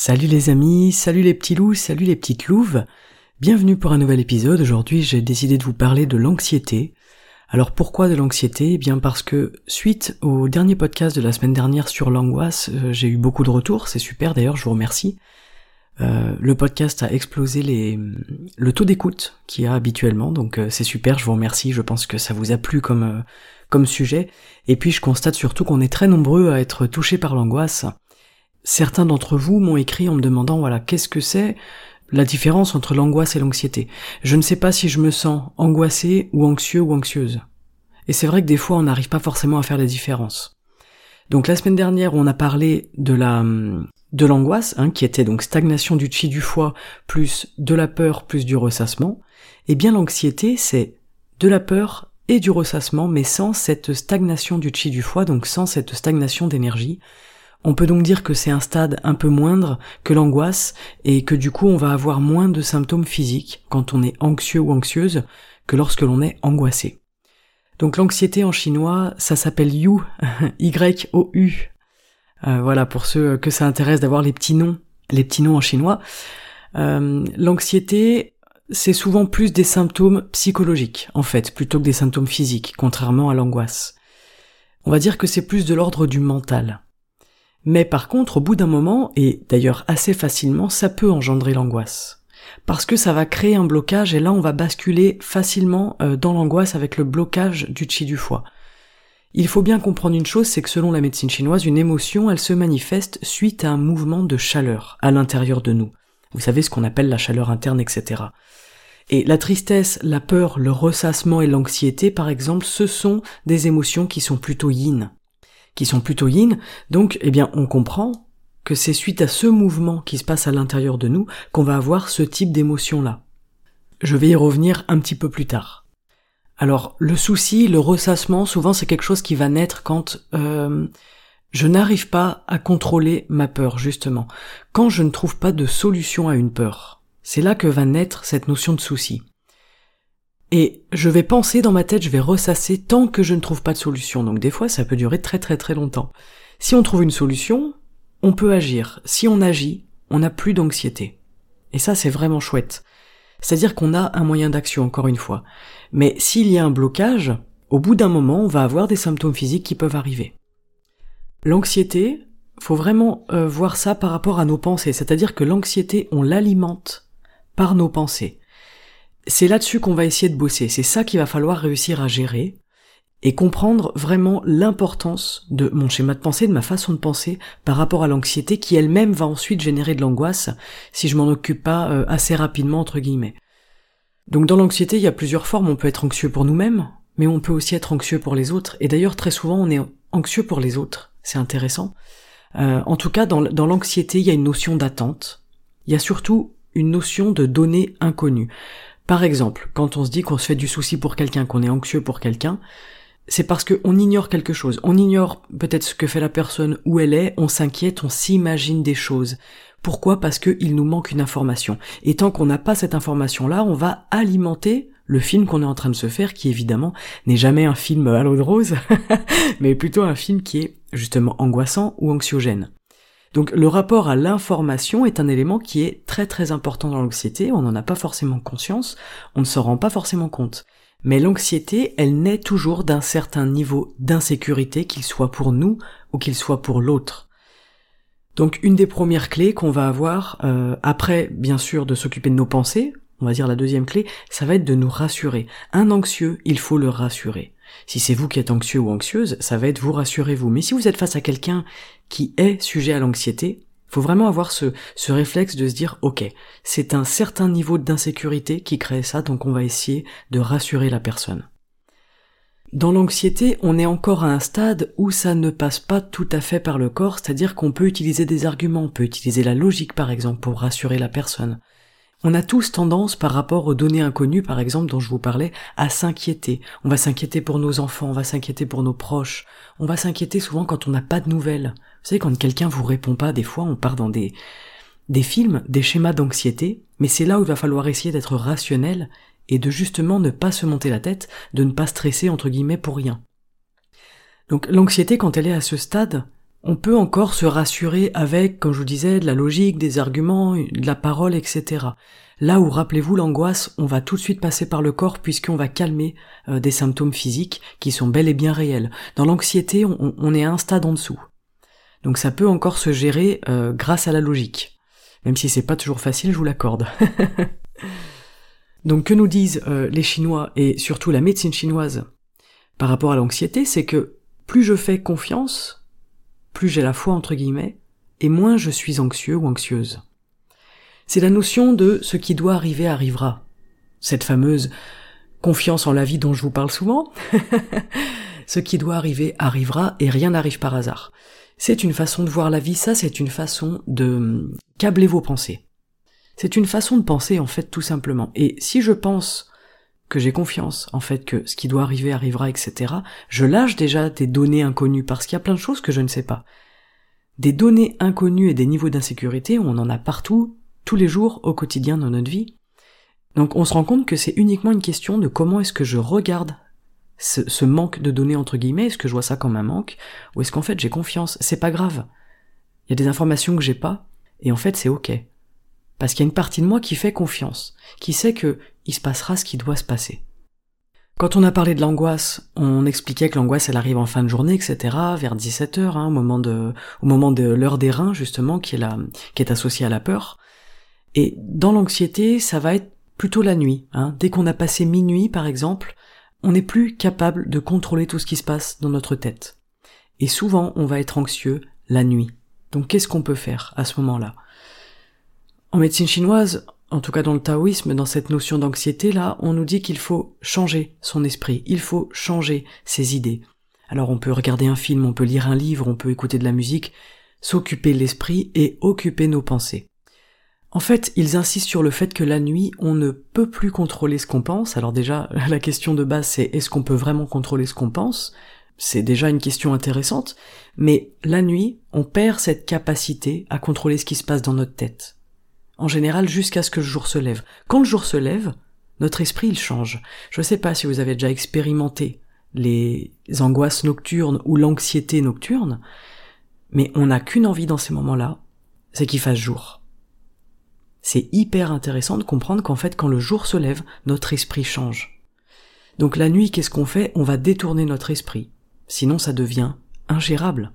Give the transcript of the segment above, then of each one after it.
Salut les amis, salut les petits loups, salut les petites louves. Bienvenue pour un nouvel épisode. Aujourd'hui, j'ai décidé de vous parler de l'anxiété. Alors pourquoi de l'anxiété? Eh bien parce que suite au dernier podcast de la semaine dernière sur l'angoisse, euh, j'ai eu beaucoup de retours, c'est super d'ailleurs, je vous remercie. Euh, le podcast a explosé le taux d'écoute qu'il y a habituellement, donc euh, c'est super, je vous remercie, je pense que ça vous a plu comme sujet. Et puis je constate surtout qu'on est très nombreux à être touchés par l'angoisse. Certains d'entre vous m'ont écrit en me demandant voilà qu'est-ce que c'est la différence entre l'angoisse et l'anxiété? Je ne sais pas si je me sens angoissé ou anxieux ou anxieuse. Et c'est vrai que des fois on n'arrive pas forcément à faire la différence. Donc la semaine dernière on a parlé de la de l'angoisse, hein, qui était donc stagnation du chi du foie plus de la peur plus du ressassement. Eh bien l'anxiété c'est de la peur et du ressassement, mais sans cette stagnation du chi du foie, donc sans cette stagnation d'énergie, on peut donc dire que c'est un stade un peu moindre que l'angoisse et que du coup on va avoir moins de symptômes physiques quand on est anxieux ou anxieuse que lorsque l'on est angoissé. Donc l'anxiété en chinois, ça s'appelle Yu, Y-O-U. Euh, voilà, pour ceux que ça intéresse d'avoir les petits noms, les petits noms en chinois. Euh, l'anxiété, c'est souvent plus des symptômes psychologiques, en fait, plutôt que des symptômes physiques, contrairement à l'angoisse. On va dire que c'est plus de l'ordre du mental. Mais par contre, au bout d'un moment, et d'ailleurs assez facilement, ça peut engendrer l'angoisse. Parce que ça va créer un blocage et là on va basculer facilement euh, dans l'angoisse avec le blocage du chi du foie. Il faut bien comprendre une chose, c'est que selon la médecine chinoise, une émotion, elle se manifeste suite à un mouvement de chaleur à l'intérieur de nous. Vous savez ce qu'on appelle la chaleur interne, etc. Et la tristesse, la peur, le ressassement et l'anxiété, par exemple, ce sont des émotions qui sont plutôt yin qui sont plutôt yin, donc eh bien on comprend que c'est suite à ce mouvement qui se passe à l'intérieur de nous qu'on va avoir ce type d'émotion-là. Je vais y revenir un petit peu plus tard. Alors le souci, le ressassement, souvent c'est quelque chose qui va naître quand euh, je n'arrive pas à contrôler ma peur, justement. Quand je ne trouve pas de solution à une peur. C'est là que va naître cette notion de souci. Et je vais penser dans ma tête, je vais ressasser tant que je ne trouve pas de solution. Donc des fois, ça peut durer très très très longtemps. Si on trouve une solution, on peut agir. Si on agit, on n'a plus d'anxiété. Et ça, c'est vraiment chouette. C'est-à-dire qu'on a un moyen d'action, encore une fois. Mais s'il y a un blocage, au bout d'un moment, on va avoir des symptômes physiques qui peuvent arriver. L'anxiété, faut vraiment euh, voir ça par rapport à nos pensées. C'est-à-dire que l'anxiété, on l'alimente par nos pensées c'est là-dessus qu'on va essayer de bosser. C'est ça qu'il va falloir réussir à gérer et comprendre vraiment l'importance de mon schéma de pensée, de ma façon de penser par rapport à l'anxiété qui elle-même va ensuite générer de l'angoisse si je m'en occupe pas euh, assez rapidement entre guillemets. Donc dans l'anxiété, il y a plusieurs formes. On peut être anxieux pour nous-mêmes, mais on peut aussi être anxieux pour les autres. Et d'ailleurs, très souvent, on est anxieux pour les autres. C'est intéressant. Euh, en tout cas, dans, dans l'anxiété, il y a une notion d'attente. Il y a surtout une notion de données inconnues. Par exemple, quand on se dit qu'on se fait du souci pour quelqu'un, qu'on est anxieux pour quelqu'un, c'est parce qu'on ignore quelque chose. On ignore peut-être ce que fait la personne, où elle est, on s'inquiète, on s'imagine des choses. Pourquoi? Parce qu'il nous manque une information. Et tant qu'on n'a pas cette information-là, on va alimenter le film qu'on est en train de se faire, qui évidemment n'est jamais un film à l'eau de rose, mais plutôt un film qui est justement angoissant ou anxiogène. Donc le rapport à l'information est un élément qui est très très important dans l'anxiété, on n'en a pas forcément conscience, on ne s'en rend pas forcément compte. Mais l'anxiété, elle naît toujours d'un certain niveau d'insécurité, qu'il soit pour nous ou qu'il soit pour l'autre. Donc une des premières clés qu'on va avoir, euh, après bien sûr de s'occuper de nos pensées, on va dire la deuxième clé, ça va être de nous rassurer. Un anxieux, il faut le rassurer. Si c'est vous qui êtes anxieux ou anxieuse, ça va être vous rassurer vous. Mais si vous êtes face à quelqu'un qui est sujet à l'anxiété, faut vraiment avoir ce, ce réflexe de se dire, ok, c'est un certain niveau d'insécurité qui crée ça, donc on va essayer de rassurer la personne. Dans l'anxiété, on est encore à un stade où ça ne passe pas tout à fait par le corps, c'est-à-dire qu'on peut utiliser des arguments, on peut utiliser la logique par exemple pour rassurer la personne. On a tous tendance par rapport aux données inconnues par exemple dont je vous parlais à s'inquiéter. On va s'inquiéter pour nos enfants, on va s'inquiéter pour nos proches, on va s'inquiéter souvent quand on n'a pas de nouvelles. Vous savez quand quelqu'un vous répond pas, des fois on part dans des des films, des schémas d'anxiété, mais c'est là où il va falloir essayer d'être rationnel et de justement ne pas se monter la tête, de ne pas stresser entre guillemets pour rien. Donc l'anxiété quand elle est à ce stade, on peut encore se rassurer avec, comme je vous disais, de la logique, des arguments, de la parole, etc. Là où, rappelez-vous, l'angoisse, on va tout de suite passer par le corps puisqu'on va calmer euh, des symptômes physiques qui sont bel et bien réels. Dans l'anxiété, on, est à un stade en dessous. Donc ça peut encore se gérer euh, grâce à la logique. Même si c'est pas toujours facile, je vous l'accorde. Donc que nous disent euh, les Chinois et surtout la médecine chinoise par rapport à l'anxiété, c'est que plus je fais confiance, plus j'ai la foi entre guillemets, et moins je suis anxieux ou anxieuse. C'est la notion de ce qui doit arriver arrivera. Cette fameuse confiance en la vie dont je vous parle souvent. ce qui doit arriver arrivera et rien n'arrive par hasard. C'est une façon de voir la vie, ça c'est une façon de câbler vos pensées. C'est une façon de penser en fait tout simplement. Et si je pense que j'ai confiance en fait que ce qui doit arriver arrivera, etc., je lâche déjà des données inconnues parce qu'il y a plein de choses que je ne sais pas. Des données inconnues et des niveaux d'insécurité, on en a partout, tous les jours, au quotidien dans notre vie. Donc on se rend compte que c'est uniquement une question de comment est-ce que je regarde ce, ce, manque de données entre guillemets, est-ce que je vois ça comme un manque, ou est-ce qu'en fait j'ai confiance, c'est pas grave. Il y a des informations que j'ai pas, et en fait c'est ok. Parce qu'il y a une partie de moi qui fait confiance, qui sait que il se passera ce qui doit se passer. Quand on a parlé de l'angoisse, on expliquait que l'angoisse elle arrive en fin de journée, etc., vers 17 heures, hein, au moment de, l'heure des reins justement, qui est la, qui est associée à la peur. Et dans l'anxiété, ça va être plutôt la nuit. Hein. Dès qu'on a passé minuit, par exemple, on n'est plus capable de contrôler tout ce qui se passe dans notre tête. Et souvent, on va être anxieux la nuit. Donc, qu'est-ce qu'on peut faire à ce moment-là? En médecine chinoise, en tout cas dans le taoïsme, dans cette notion d'anxiété là, on nous dit qu'il faut changer son esprit, il faut changer ses idées. Alors on peut regarder un film, on peut lire un livre, on peut écouter de la musique, s'occuper l'esprit et occuper nos pensées. En fait, ils insistent sur le fait que la nuit, on ne peut plus contrôler ce qu'on pense. Alors déjà, la question de base, c'est est-ce qu'on peut vraiment contrôler ce qu'on pense? C'est déjà une question intéressante. Mais la nuit, on perd cette capacité à contrôler ce qui se passe dans notre tête en général jusqu'à ce que le jour se lève. Quand le jour se lève, notre esprit il change. Je ne sais pas si vous avez déjà expérimenté les angoisses nocturnes ou l'anxiété nocturne, mais on n'a qu'une envie dans ces moments-là, c'est qu'il fasse jour. C'est hyper intéressant de comprendre qu'en fait quand le jour se lève, notre esprit change. Donc la nuit, qu'est-ce qu'on fait? On va détourner notre esprit. Sinon ça devient ingérable.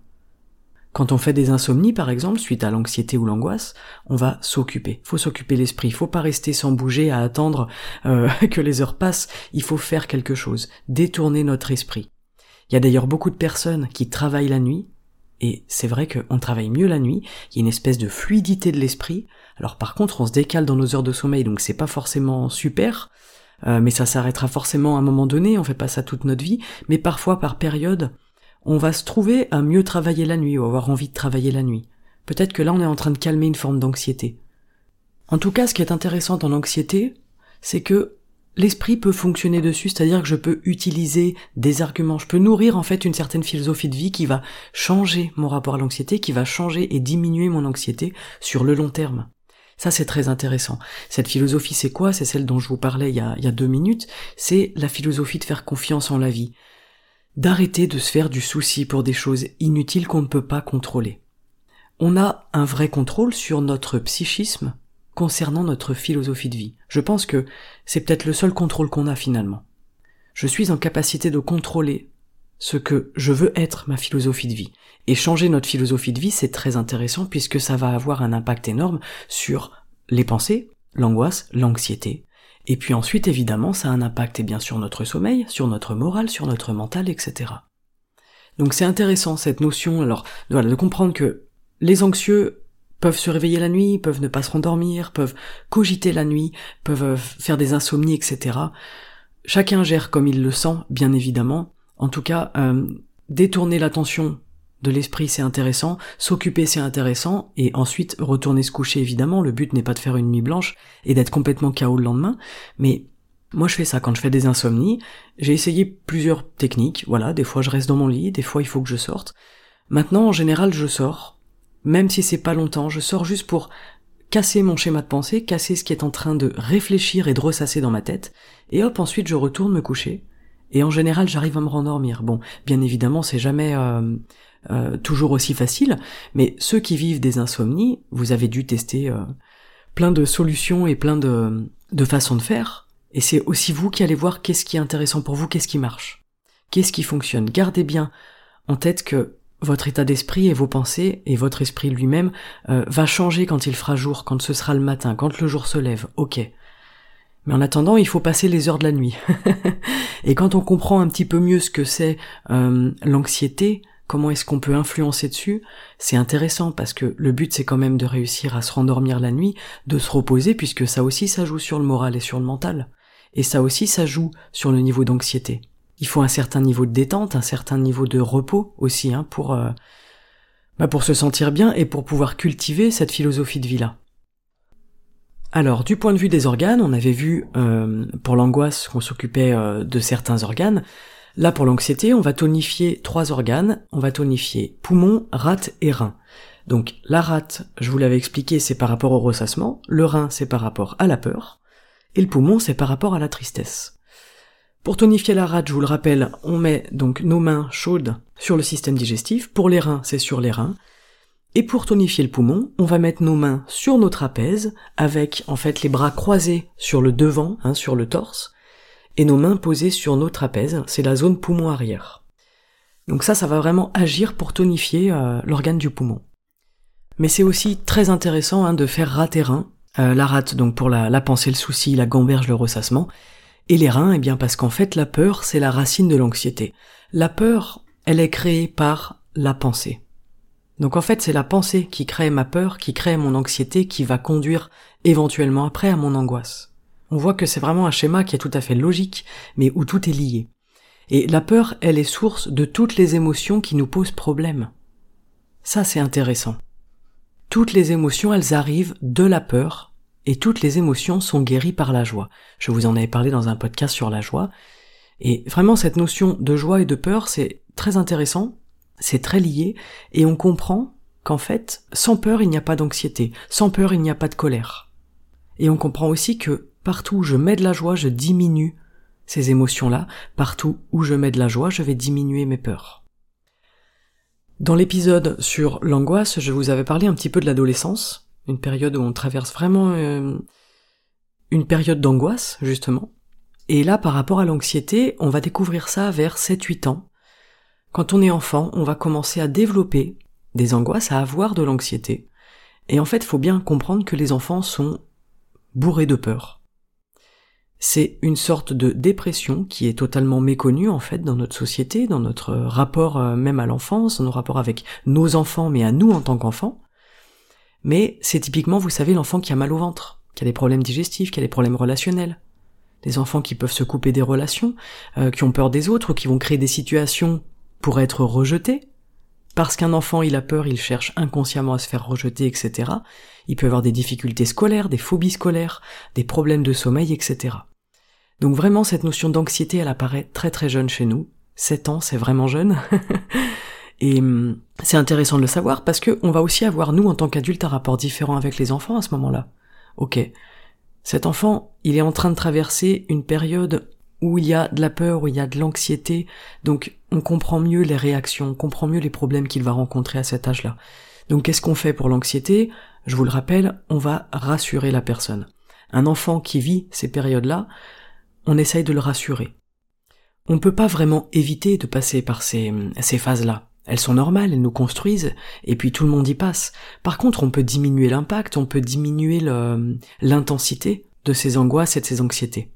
Quand on fait des insomnies, par exemple, suite à l'anxiété ou l'angoisse, on va s'occuper. Faut s'occuper l'esprit. Faut pas rester sans bouger à attendre euh, que les heures passent. Il faut faire quelque chose. Détourner notre esprit. Il y a d'ailleurs beaucoup de personnes qui travaillent la nuit. Et c'est vrai qu'on travaille mieux la nuit. Il y a une espèce de fluidité de l'esprit. Alors par contre, on se décale dans nos heures de sommeil, donc c'est pas forcément super. Euh, mais ça s'arrêtera forcément à un moment donné. On fait pas ça toute notre vie. Mais parfois, par période, on va se trouver à mieux travailler la nuit ou avoir envie de travailler la nuit. Peut-être que là on est en train de calmer une forme d'anxiété. En tout cas, ce qui est intéressant dans l'anxiété, c'est que l'esprit peut fonctionner dessus, c'est-à-dire que je peux utiliser des arguments, je peux nourrir en fait une certaine philosophie de vie qui va changer mon rapport à l'anxiété, qui va changer et diminuer mon anxiété sur le long terme. Ça, c'est très intéressant. Cette philosophie, c'est quoi? C'est celle dont je vous parlais il y, a, il y a deux minutes. C'est la philosophie de faire confiance en la vie d'arrêter de se faire du souci pour des choses inutiles qu'on ne peut pas contrôler. On a un vrai contrôle sur notre psychisme concernant notre philosophie de vie. Je pense que c'est peut-être le seul contrôle qu'on a finalement. Je suis en capacité de contrôler ce que je veux être ma philosophie de vie. Et changer notre philosophie de vie, c'est très intéressant puisque ça va avoir un impact énorme sur les pensées, l'angoisse, l'anxiété, et puis ensuite, évidemment, ça a un impact et bien sur notre sommeil, sur notre morale, sur notre mental, etc. Donc c'est intéressant cette notion, alors, de, de comprendre que les anxieux peuvent se réveiller la nuit, peuvent ne pas se rendormir, peuvent cogiter la nuit, peuvent faire des insomnies, etc. Chacun gère comme il le sent, bien évidemment. En tout cas, euh, détourner l'attention de l'esprit c'est intéressant, s'occuper c'est intéressant, et ensuite retourner se coucher évidemment, le but n'est pas de faire une nuit blanche et d'être complètement KO le lendemain, mais moi je fais ça quand je fais des insomnies, j'ai essayé plusieurs techniques, voilà, des fois je reste dans mon lit, des fois il faut que je sorte. Maintenant en général je sors, même si c'est pas longtemps, je sors juste pour casser mon schéma de pensée, casser ce qui est en train de réfléchir et de ressasser dans ma tête, et hop ensuite je retourne me coucher, et en général j'arrive à me rendormir. Bon, bien évidemment c'est jamais euh, euh, toujours aussi facile, mais ceux qui vivent des insomnies, vous avez dû tester euh, plein de solutions et plein de, de façons de faire, et c'est aussi vous qui allez voir qu'est-ce qui est intéressant pour vous, qu'est-ce qui marche, qu'est-ce qui fonctionne. Gardez bien en tête que votre état d'esprit et vos pensées et votre esprit lui-même euh, va changer quand il fera jour, quand ce sera le matin, quand le jour se lève, ok. Mais en attendant, il faut passer les heures de la nuit. et quand on comprend un petit peu mieux ce que c'est l'anxiété, comment est-ce qu'on peut influencer dessus, c'est intéressant parce que le but c'est quand même de réussir à se rendormir la nuit, de se reposer puisque ça aussi ça joue sur le moral et sur le mental. Et ça aussi ça joue sur le niveau d'anxiété. Il faut un certain niveau de détente, un certain niveau de repos aussi, hein, pour, euh, bah pour se sentir bien et pour pouvoir cultiver cette philosophie de vie-là. Alors, du point de vue des organes, on avait vu euh, pour l'angoisse qu'on s'occupait euh, de certains organes. Là, pour l'anxiété, on va tonifier trois organes. On va tonifier poumon, rate et rein. Donc, la rate, je vous l'avais expliqué, c'est par rapport au ressassement. Le rein, c'est par rapport à la peur. Et le poumon, c'est par rapport à la tristesse. Pour tonifier la rate, je vous le rappelle, on met donc nos mains chaudes sur le système digestif. Pour les reins, c'est sur les reins. Et pour tonifier le poumon, on va mettre nos mains sur nos trapèzes, avec en fait les bras croisés sur le devant, hein, sur le torse, et nos mains posées sur nos trapèzes, c'est la zone poumon arrière. Donc ça, ça va vraiment agir pour tonifier euh, l'organe du poumon. Mais c'est aussi très intéressant hein, de faire rein, euh, la rate donc pour la, la pensée, le souci, la gamberge, le ressassement, et les reins, eh bien parce qu'en fait la peur, c'est la racine de l'anxiété. La peur, elle est créée par la pensée. Donc en fait c'est la pensée qui crée ma peur, qui crée mon anxiété, qui va conduire éventuellement après à mon angoisse. On voit que c'est vraiment un schéma qui est tout à fait logique, mais où tout est lié. Et la peur, elle est source de toutes les émotions qui nous posent problème. Ça c'est intéressant. Toutes les émotions, elles arrivent de la peur, et toutes les émotions sont guéries par la joie. Je vous en avais parlé dans un podcast sur la joie. Et vraiment, cette notion de joie et de peur, c'est très intéressant, c'est très lié, et on comprend qu'en fait, sans peur, il n'y a pas d'anxiété, sans peur, il n'y a pas de colère. Et on comprend aussi que partout où je mets de la joie, je diminue ces émotions-là, partout où je mets de la joie, je vais diminuer mes peurs. Dans l'épisode sur l'angoisse, je vous avais parlé un petit peu de l'adolescence, une période où on traverse vraiment euh, une période d'angoisse, justement. Et là, par rapport à l'anxiété, on va découvrir ça vers 7-8 ans. Quand on est enfant, on va commencer à développer des angoisses, à avoir de l'anxiété. Et en fait, faut bien comprendre que les enfants sont bourrés de peur. C'est une sorte de dépression qui est totalement méconnue en fait dans notre société, dans notre rapport euh, même à l'enfance, dans nos rapports avec nos enfants, mais à nous en tant qu'enfants mais c'est typiquement, vous savez, l'enfant qui a mal au ventre, qui a des problèmes digestifs, qui a des problèmes relationnels. Des enfants qui peuvent se couper des relations, euh, qui ont peur des autres, ou qui vont créer des situations pour être rejetés. Parce qu'un enfant, il a peur, il cherche inconsciemment à se faire rejeter, etc. Il peut avoir des difficultés scolaires, des phobies scolaires, des problèmes de sommeil, etc. Donc vraiment, cette notion d'anxiété, elle apparaît très très jeune chez nous. 7 ans, c'est vraiment jeune. Et hum, c'est intéressant de le savoir parce que on va aussi avoir, nous, en tant qu'adultes, un rapport différent avec les enfants à ce moment-là. Ok. Cet enfant, il est en train de traverser une période où il y a de la peur, où il y a de l'anxiété, donc on comprend mieux les réactions, on comprend mieux les problèmes qu'il va rencontrer à cet âge-là. Donc qu'est-ce qu'on fait pour l'anxiété? Je vous le rappelle, on va rassurer la personne. Un enfant qui vit ces périodes-là, on essaye de le rassurer. On ne peut pas vraiment éviter de passer par ces, phases-là. Elles sont normales, elles nous construisent, et puis tout le monde y passe. Par contre, on peut diminuer l'impact, on peut diminuer l'intensité de ces angoisses et de ces anxiétés.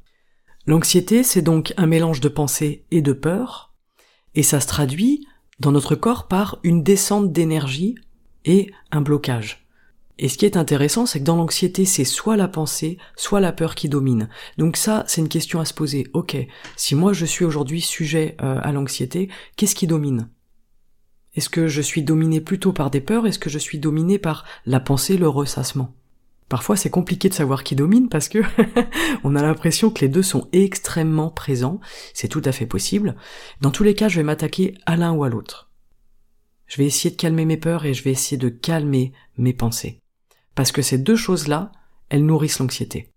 L'anxiété, c'est donc un mélange de pensée et de peur, et ça se traduit dans notre corps par une descente d'énergie et un blocage. Et ce qui est intéressant, c'est que dans l'anxiété, c'est soit la pensée, soit la peur qui domine. Donc ça, c'est une question à se poser. Ok, si moi je suis aujourd'hui sujet euh, à l'anxiété, qu'est-ce qui domine? Est-ce que je suis dominé plutôt par des peurs? Est-ce que je suis dominé par la pensée, le ressassement? Parfois c'est compliqué de savoir qui domine parce que on a l'impression que les deux sont extrêmement présents, c'est tout à fait possible. Dans tous les cas, je vais m'attaquer à l'un ou à l'autre. Je vais essayer de calmer mes peurs et je vais essayer de calmer mes pensées. Parce que ces deux choses-là, elles nourrissent l'anxiété.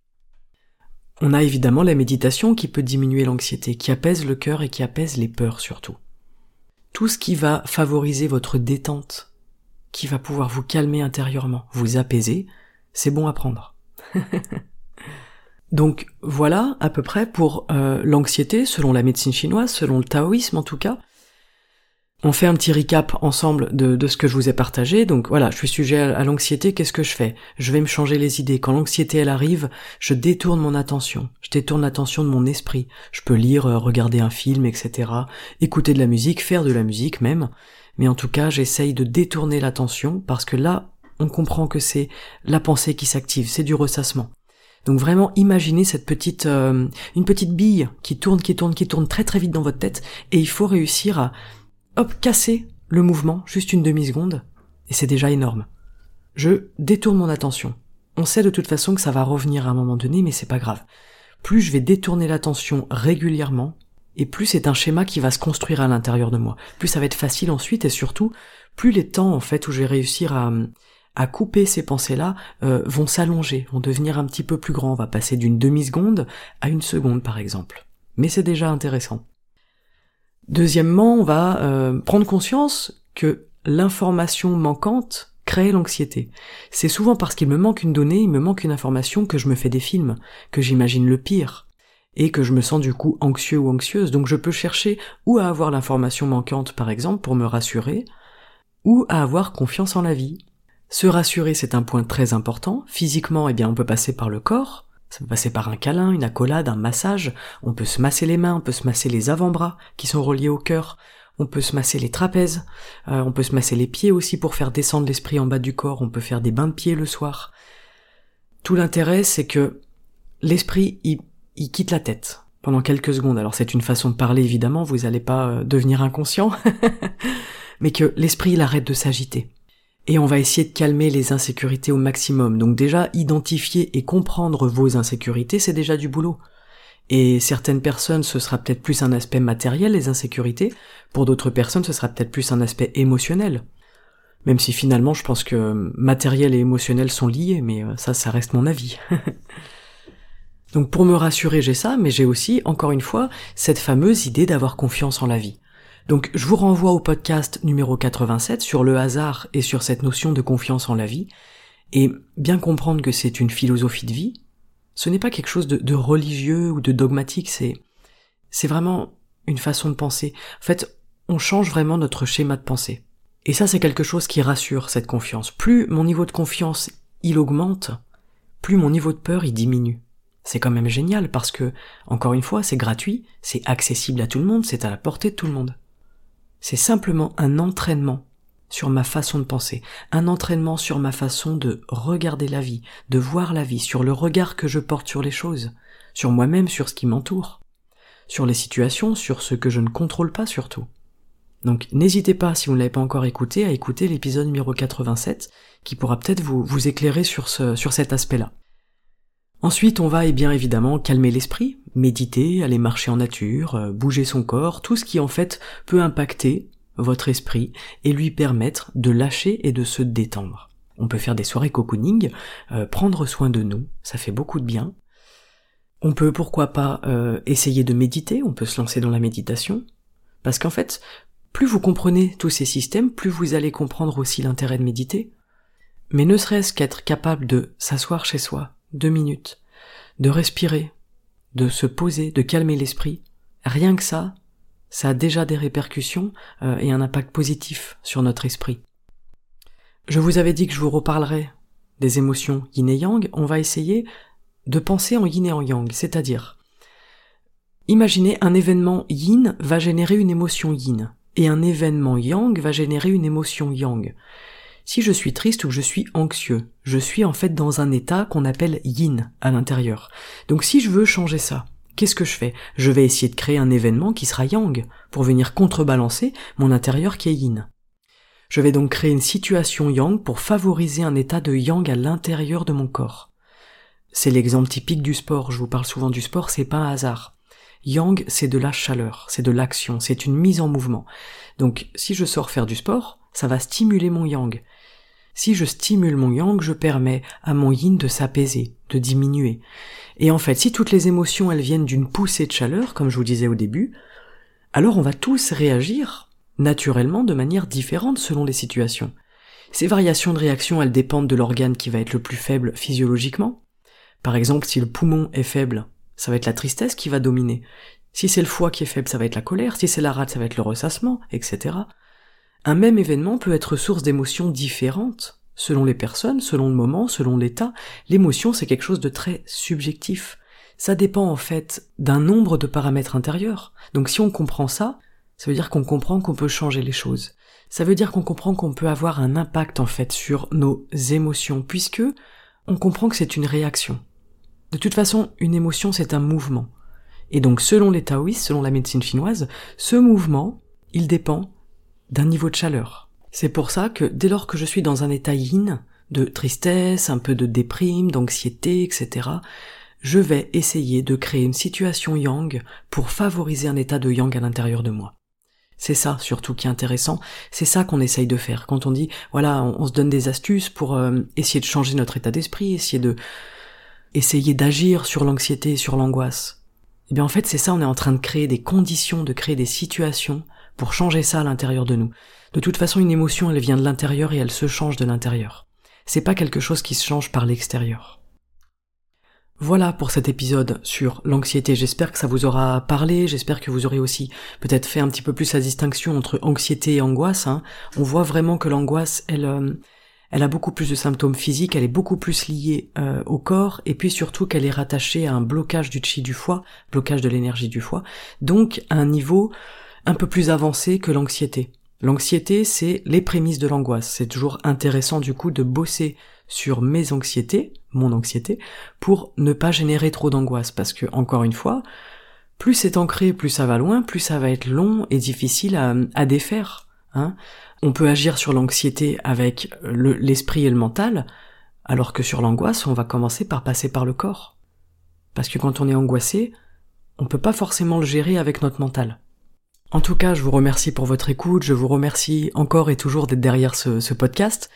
On a évidemment la méditation qui peut diminuer l'anxiété, qui apaise le cœur et qui apaise les peurs surtout. Tout ce qui va favoriser votre détente, qui va pouvoir vous calmer intérieurement, vous apaiser, c'est bon à prendre. Donc voilà à peu près pour euh, l'anxiété, selon la médecine chinoise, selon le taoïsme en tout cas. On fait un petit recap ensemble de, ce que je vous ai partagé. Donc voilà, je suis sujet à, l'anxiété, qu'est-ce que je fais? Je vais me changer les idées. Quand l'anxiété elle arrive, je détourne mon attention. Je détourne l'attention de mon esprit. Je peux lire, euh, regarder un film, etc. Écouter de la musique, faire de la musique même. Mais en tout cas, j'essaye de détourner l'attention parce que là, on comprend que c'est la pensée qui s'active, c'est du ressassement. Donc vraiment imaginez cette petite euh, une petite bille qui tourne, qui tourne, qui tourne très très vite dans votre tête et il faut réussir à hop casser le mouvement juste une demi seconde et c'est déjà énorme. Je détourne mon attention. On sait de toute façon que ça va revenir à un moment donné mais c'est pas grave. Plus je vais détourner l'attention régulièrement et plus c'est un schéma qui va se construire à l'intérieur de moi. Plus ça va être facile ensuite et surtout plus les temps en fait où je vais réussir à à couper ces pensées-là euh, vont s'allonger, vont devenir un petit peu plus grands, on va passer d'une demi-seconde à une seconde par exemple. Mais c'est déjà intéressant. Deuxièmement, on va euh, prendre conscience que l'information manquante crée l'anxiété. C'est souvent parce qu'il me manque une donnée, il me manque une information que je me fais des films, que j'imagine le pire, et que je me sens du coup anxieux ou anxieuse. Donc je peux chercher ou à avoir l'information manquante par exemple pour me rassurer, ou à avoir confiance en la vie, se rassurer, c'est un point très important. Physiquement, eh bien, on peut passer par le corps. Ça peut passer par un câlin, une accolade, un massage. On peut se masser les mains, on peut se masser les avant-bras qui sont reliés au cœur. On peut se masser les trapèzes. Euh, on peut se masser les pieds aussi pour faire descendre l'esprit en bas du corps. On peut faire des bains de pieds le soir. Tout l'intérêt, c'est que l'esprit, il, il quitte la tête pendant quelques secondes. Alors c'est une façon de parler évidemment, vous n'allez pas euh, devenir inconscient, mais que l'esprit il arrête de s'agiter et on va essayer de calmer les insécurités au maximum. Donc déjà, identifier et comprendre vos insécurités, c'est déjà du boulot. Et certaines personnes, ce sera peut-être plus un aspect matériel, les insécurités. Pour d'autres personnes, ce sera peut-être plus un aspect émotionnel. Même si finalement, je pense que matériel et émotionnel sont liés, mais euh, ça, ça reste mon avis. Donc pour me rassurer, j'ai ça, mais j'ai aussi, encore une fois, cette fameuse idée d'avoir confiance en la vie. Donc je vous renvoie au podcast numéro 87 sur le hasard et sur cette notion de confiance en la vie, et bien comprendre que c'est une philosophie de vie, ce n'est pas quelque chose de, religieux ou de dogmatique, c'est c'est vraiment une façon de penser. En fait, on change vraiment notre schéma de pensée. Et ça, c'est quelque chose qui rassure cette confiance. Plus mon niveau de confiance, il augmente, plus mon niveau de peur, il diminue. C'est quand même génial parce que, encore une fois, c'est gratuit, c'est accessible à tout le monde, c'est à la portée de tout le monde. C'est simplement un entraînement sur ma façon de penser, un entraînement sur ma façon de regarder la vie, de voir la vie, sur le regard que je porte sur les choses, sur moi-même, sur ce qui m'entoure, sur les situations, sur ce que je ne contrôle pas surtout. Donc n'hésitez pas, si vous ne l'avez pas encore écouté, à écouter l'épisode numéro 87, qui pourra peut-être vous, éclairer sur cet aspect-là. Ensuite, on va et bien évidemment calmer l'esprit, méditer, aller marcher en nature, euh, bouger son corps, tout ce qui en fait peut impacter votre esprit et lui permettre de lâcher et de se détendre. On peut faire des soirées cocooning, euh, prendre soin de nous, ça fait beaucoup de bien. On peut pourquoi pas euh, essayer de méditer, on peut se lancer dans la méditation, parce qu'en fait, plus vous comprenez tous ces systèmes, plus vous allez comprendre aussi l'intérêt de méditer. Mais ne serait-ce qu'être capable de s'asseoir chez soi, deux minutes, de respirer, de se poser, de calmer l'esprit, rien que ça, ça a déjà des répercussions euh, et un impact positif sur notre esprit. Je vous avais dit que je vous reparlerai des émotions yin et yang, on va essayer de penser en yin et en yang, c'est-à-dire imaginez un événement yin va générer une émotion yin et un événement yang va générer une émotion yang. Si je suis triste ou que je suis anxieux, je suis en fait dans un état qu'on appelle yin à l'intérieur. Donc si je veux changer ça, qu'est-ce que je fais? Je vais essayer de créer un événement qui sera yang pour venir contrebalancer mon intérieur qui est yin. Je vais donc créer une situation yang pour favoriser un état de yang à l'intérieur de mon corps. C'est l'exemple typique du sport, je vous parle souvent du sport, c'est pas un hasard. Yang, c'est de la chaleur, c'est de l'action, c'est une mise en mouvement. Donc, si je sors faire du sport, ça va stimuler mon yang. Si je stimule mon yang, je permets à mon yin de s'apaiser, de diminuer. Et en fait, si toutes les émotions elles viennent d'une poussée de chaleur, comme je vous disais au début, alors on va tous réagir naturellement de manière différente selon les situations. Ces variations de réaction, elles dépendent de l'organe qui va être le plus faible physiologiquement. Par exemple, si le poumon est faible, ça va être la tristesse qui va dominer. Si c'est le foie qui est faible, ça va être la colère. Si c'est la rate, ça va être le ressassement, etc. Un même événement peut être source d'émotions différentes selon les personnes, selon le moment, selon l'état. L'émotion, c'est quelque chose de très subjectif. Ça dépend en fait d'un nombre de paramètres intérieurs. Donc si on comprend ça, ça veut dire qu'on comprend qu'on peut changer les choses. Ça veut dire qu'on comprend qu'on peut avoir un impact en fait sur nos émotions puisque on comprend que c'est une réaction. De toute façon, une émotion c'est un mouvement. Et donc selon les taoïstes, selon la médecine chinoise, ce mouvement, il dépend d'un niveau de chaleur. C'est pour ça que dès lors que je suis dans un état yin, de tristesse, un peu de déprime, d'anxiété, etc., je vais essayer de créer une situation yang pour favoriser un état de yang à l'intérieur de moi. C'est ça surtout qui est intéressant, c'est ça qu'on essaye de faire. Quand on dit, voilà, on, se donne des astuces pour euh, essayer de changer notre état d'esprit, essayer de essayer d'agir sur l'anxiété, sur l'angoisse. Eh bien en fait c'est ça, on est en train de créer des conditions, de créer des situations pour changer ça à l'intérieur de nous. De toute façon une émotion elle vient de l'intérieur et elle se change de l'intérieur. C'est pas quelque chose qui se change par l'extérieur. Voilà pour cet épisode sur l'anxiété. J'espère que ça vous aura parlé. J'espère que vous aurez aussi peut-être fait un petit peu plus la distinction entre anxiété et angoisse. Hein. On voit vraiment que l'angoisse, elle, euh, elle a beaucoup plus de symptômes physiques. Elle est beaucoup plus liée euh, au corps et puis surtout qu'elle est rattachée à un blocage du chi du foie, blocage de l'énergie du foie. Donc à un niveau un peu plus avancé que l'anxiété. L'anxiété, c'est les prémices de l'angoisse. C'est toujours intéressant du coup de bosser sur mes anxiétés, mon anxiété, pour ne pas générer trop d'angoisse. Parce que, encore une fois, plus c'est ancré, plus ça va loin, plus ça va être long et difficile à, défaire. Hein. On peut agir sur l'anxiété avec l'esprit et le mental, alors que sur l'angoisse, on va commencer par passer par le corps. Parce que quand on est angoissé, on peut pas forcément le gérer avec notre mental. En tout cas, je vous remercie pour votre écoute, je vous remercie encore et toujours d'être derrière ce podcast.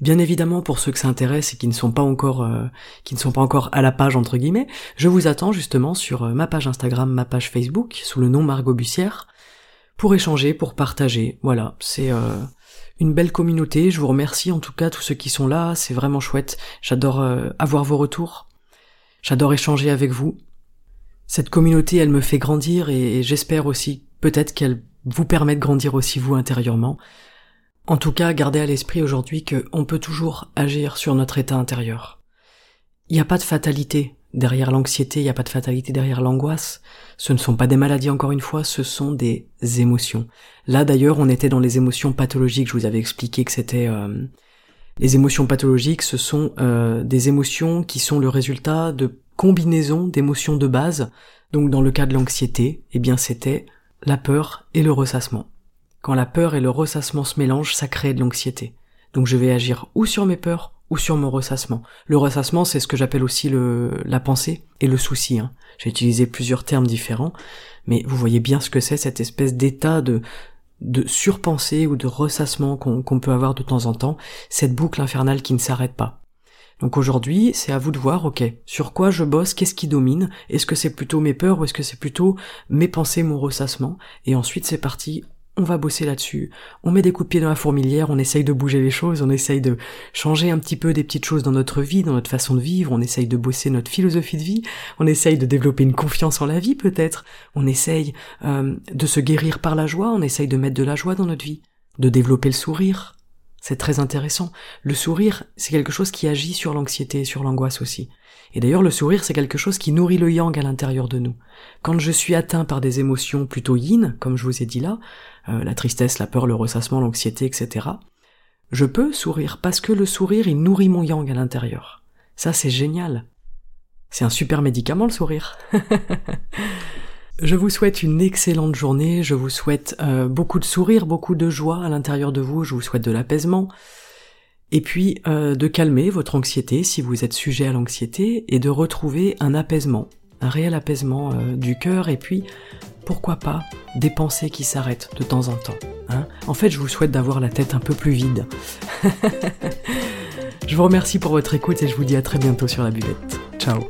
Bien évidemment, pour ceux que ça intéresse et qui ne sont pas encore, euh, qui ne sont pas encore à la page entre guillemets, je vous attends justement sur euh, ma page Instagram, ma page Facebook, sous le nom Margot Bussière, pour échanger, pour partager. Voilà, c'est euh, une belle communauté. Je vous remercie en tout cas tous ceux qui sont là. C'est vraiment chouette. J'adore avoir vos retours. J'adore échanger avec vous. Cette communauté, elle me fait grandir et j'espère aussi peut-être qu'elle vous permet de grandir aussi vous intérieurement. En tout cas, gardez à l'esprit aujourd'hui qu'on peut toujours agir sur notre état intérieur. Il n'y a pas de fatalité derrière l'anxiété, il n'y a pas de fatalité derrière l'angoisse. Ce ne sont pas des maladies encore une fois, ce sont des émotions. Là d'ailleurs, on était dans les émotions pathologiques, je vous avais expliqué que c'était... Euh, les émotions pathologiques, ce sont euh, des émotions qui sont le résultat de combinaisons d'émotions de base. Donc dans le cas de l'anxiété, eh bien c'était la peur et le ressassement. Quand la peur et le ressassement se mélangent, ça crée de l'anxiété. Donc je vais agir ou sur mes peurs ou sur mon ressassement. Le ressassement, c'est ce que j'appelle aussi la pensée et le souci. Hein. J'ai utilisé plusieurs termes différents, mais vous voyez bien ce que c'est cette espèce d'état de, de surpensée ou de ressassement qu'on peut avoir de temps en temps, cette boucle infernale qui ne s'arrête pas. Donc aujourd'hui, c'est à vous de voir, ok, sur quoi je bosse, qu'est-ce qui domine, est-ce que c'est plutôt mes peurs ou est-ce que c'est plutôt mes pensées, mon ressassement, et ensuite c'est parti, on va bosser là-dessus, on met des coups de pied dans la fourmilière, on essaye de bouger les choses, on essaye de changer un petit peu des petites choses dans notre vie, dans notre façon de vivre, on essaye de bosser notre philosophie de vie, on essaye de développer une confiance en la vie peut-être, on essaye euh, de se guérir par la joie, on essaye de mettre de la joie dans notre vie, de développer le sourire. C'est très intéressant. Le sourire, c'est quelque chose qui agit sur l'anxiété et sur l'angoisse aussi. Et d'ailleurs, le sourire, c'est quelque chose qui nourrit le yang à l'intérieur de nous. Quand je suis atteint par des émotions plutôt yin, comme je vous ai dit là, euh, la tristesse, la peur, le ressassement, l'anxiété, etc., Je peux sourire parce que le sourire, il nourrit mon yang à l'intérieur. Ça, c'est génial. C'est un super médicament, le sourire. je vous souhaite une excellente journée, je vous souhaite euh, beaucoup de sourire, beaucoup de joie à l'intérieur de vous, je vous souhaite de l'apaisement, et puis euh, de calmer votre anxiété si vous êtes sujet à l'anxiété, et de retrouver un apaisement, un réel apaisement euh, du cœur, et puis pourquoi pas des pensées qui s'arrêtent de temps en temps. Hein en fait, je vous souhaite d'avoir la tête un peu plus vide. je vous remercie pour votre écoute et je vous dis à très bientôt sur la buvette. Ciao